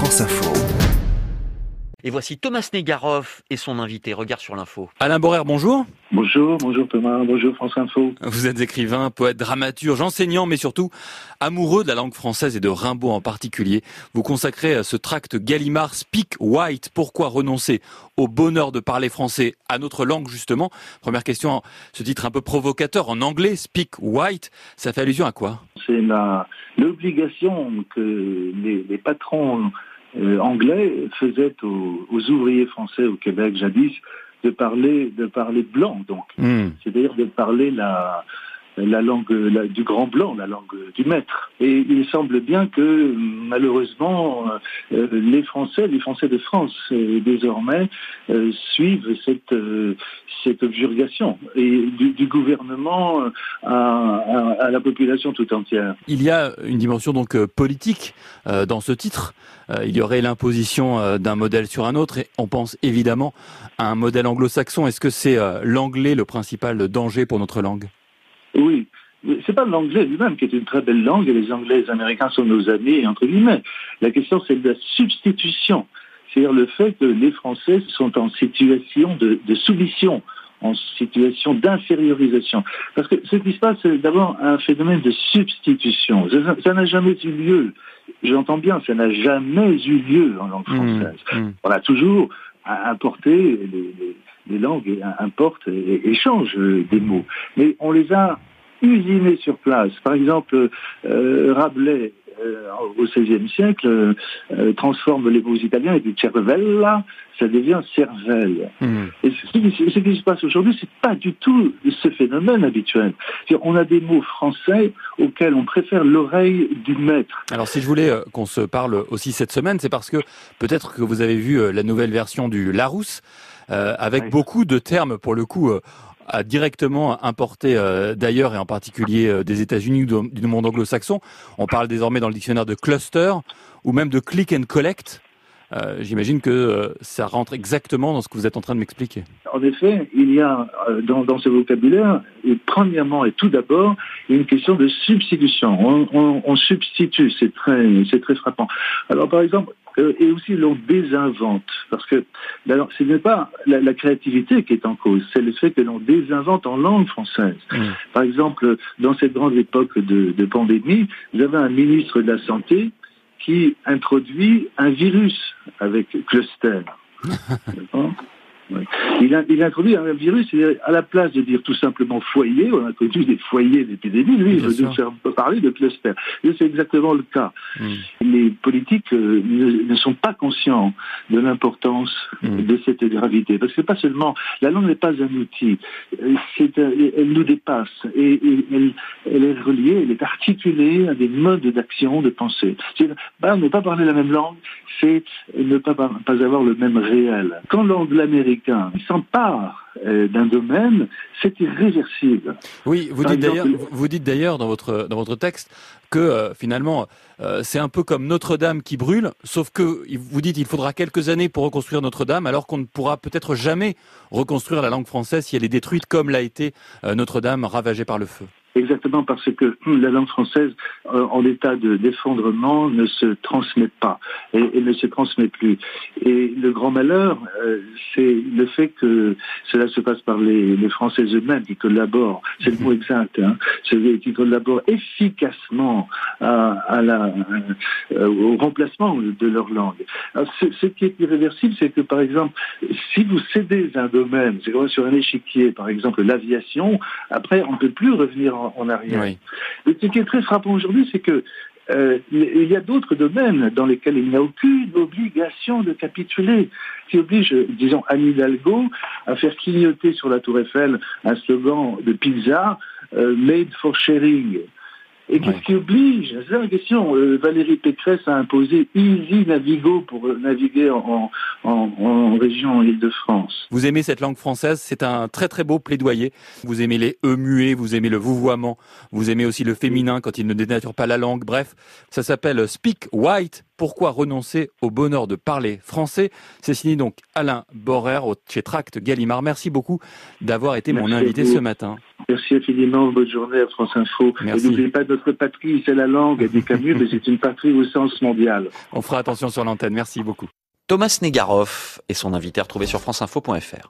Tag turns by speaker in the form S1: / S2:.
S1: France Info.
S2: Et voici Thomas Negaroff et son invité. Regard sur l'info.
S3: Alain Borère, bonjour.
S4: Bonjour, bonjour Thomas, bonjour France Info.
S3: Vous êtes écrivain, poète, dramaturge, enseignant, mais surtout amoureux de la langue française et de Rimbaud en particulier. Vous consacrez à ce tract Gallimard Speak White. Pourquoi renoncer au bonheur de parler français à notre langue justement? Première question, ce titre un peu provocateur en anglais, Speak White, ça fait allusion à quoi?
S4: C'est l'obligation que les, les patrons anglais faisait aux, ouvriers français au Québec jadis de parler de parler blanc donc hmm. c'est-à-dire de parler la la langue du grand blanc, la langue du maître. Et il semble bien que malheureusement euh, les Français, les Français de France euh, désormais euh, suivent cette cette objurgation du, gouvernement à, à, la population tout entière.
S3: Il y a une dimension donc politique dans ce titre. il y aurait l'imposition d'un modèle sur un autre et on pense évidemment à un modèle anglo-saxon. Est-ce que c'est l'anglais le principal danger pour notre langue?
S4: Oui. C'est pas l'anglais lui-même qui est une très belle langue et les Anglais et les Américains sont nos amis, entre guillemets. La question, c'est de la substitution. C'est-à-dire le fait que les Français sont en situation de, soumission, en situation d'infériorisation. Parce que ce qui se passe, c'est d'abord un phénomène de substitution. Ça n'a jamais eu lieu. J'entends bien, ça n'a jamais eu lieu en langue mmh, française. Mmh. On a toujours importé les les langues importent et échangent des mots. Mais on les a usinés sur place. Par exemple, euh, Rabelais, euh, au XVIe siècle, euh, transforme les mots italiens et dit cervella, ça devient cervelle. Hmm. Et ce qui, se passe aujourd'hui, c'est pas du tout ce phénomène habituel. On a des mots français auxquels on préfère l'oreille du maître.
S3: Alors si je voulais qu'on se parle aussi cette semaine, c'est parce que peut-être que vous avez vu la nouvelle version du Larousse. Euh, avec beaucoup de termes pour le coup euh, à directement importer euh, d'ailleurs et en particulier des États-Unis ou du monde anglo-saxon. On parle désormais dans le dictionnaire de cluster ou même de click and collect. J'imagine que ça rentre exactement dans ce que vous êtes en train de m'expliquer.
S4: En effet, il y a dans, dans ce vocabulaire, et premièrement et tout d'abord, une question de substitution. On, on, on substitue, c'est très, c'est très frappant. Alors par exemple, euh, et aussi l'on désinvente. Parce que ce n'est pas la, créativité qui est en cause, c'est le fait que l'on désinvente en langue française. Mmh. Par exemple, dans cette grande époque de, de pandémie, vous avez un ministre de la Santé qui introduit un virus avec cluster. Il, a, il, introduit un virus, à la place de dire tout simplement foyer, on a introduit des foyers d'épidémie, lui, il veut nous faire parler de cluster. C'est exactement le cas. Hmm. Les politiques euh, ne, sont pas conscients de l'importance hmm. de cette gravité. Parce que c'est pas seulement, la langue n'est pas un outil, euh, elle nous dépasse et, elle, elle, est reliée, elle est articulée à des modes d'action, de pensée. Bah, ne pas parler la même langue, c'est ne pas, pas avoir le même réel. Quand l'américain s'empare euh, d'un domaine, c'est irréversible.
S3: Oui, vous dites d'ailleurs, vous dites d'ailleurs dans votre dans votre texte que euh, finalement euh, c'est un peu comme Notre-Dame qui brûle, sauf que vous dites il faudra quelques années pour reconstruire Notre-Dame, alors qu'on ne pourra peut-être jamais reconstruire la langue française si elle est détruite comme l'a été Notre-Dame ravagée par le feu.
S4: Exactement parce que la langue française, euh, en état de d'effondrement, ne se transmet pas et, ne se transmet plus. Et le grand malheur, euh, c'est le fait que cela se passe par les, les Français eux-mêmes qui collaborent, c'est le mot exact, hein, qui collaborent efficacement à, à la, euh, au remplacement de leur langue. Alors, ce, qui est irréversible, c'est que par exemple, si vous cédez un domaine, c'est comme sur un échiquier, par exemple l'aviation, après on ne peut plus revenir en, arrière. ce qui est très frappant aujourd'hui, c'est que euh, il y a d'autres domaines dans lesquels il n'y a aucune obligation de capituler, qui oblige, disons, Anne Hidalgo à faire clignoter sur la Tour Eiffel un slogan de pizza euh, made for sharing. Et qu'est-ce qui oblige? C'est la question. Euh, Valérie Pécresse a imposé Easy Navigo pour euh, naviguer en, en, en région Île-de-France.
S3: Vous aimez cette langue française? C'est un très très beau plaidoyer. Vous aimez les e muets, vous aimez le vouvoiement, vous aimez aussi le féminin quand il ne dénature pas la langue. Bref, ça s'appelle Speak White Pourquoi renoncer au bonheur de parler français? C'est signé donc Alain Borer chez Tract Gallimard. Merci beaucoup d'avoir été mon invité ce matin.
S4: Merci infiniment. Bonne journée à France Info. Et n'oubliez pas notre patrie, c'est la langue, dit Camus, mais c'est une patrie au sens mondial.
S3: On fera attention sur l'antenne. Merci beaucoup.
S2: Thomas Negaroff et son invité retrouvé sur franceinfo.fr.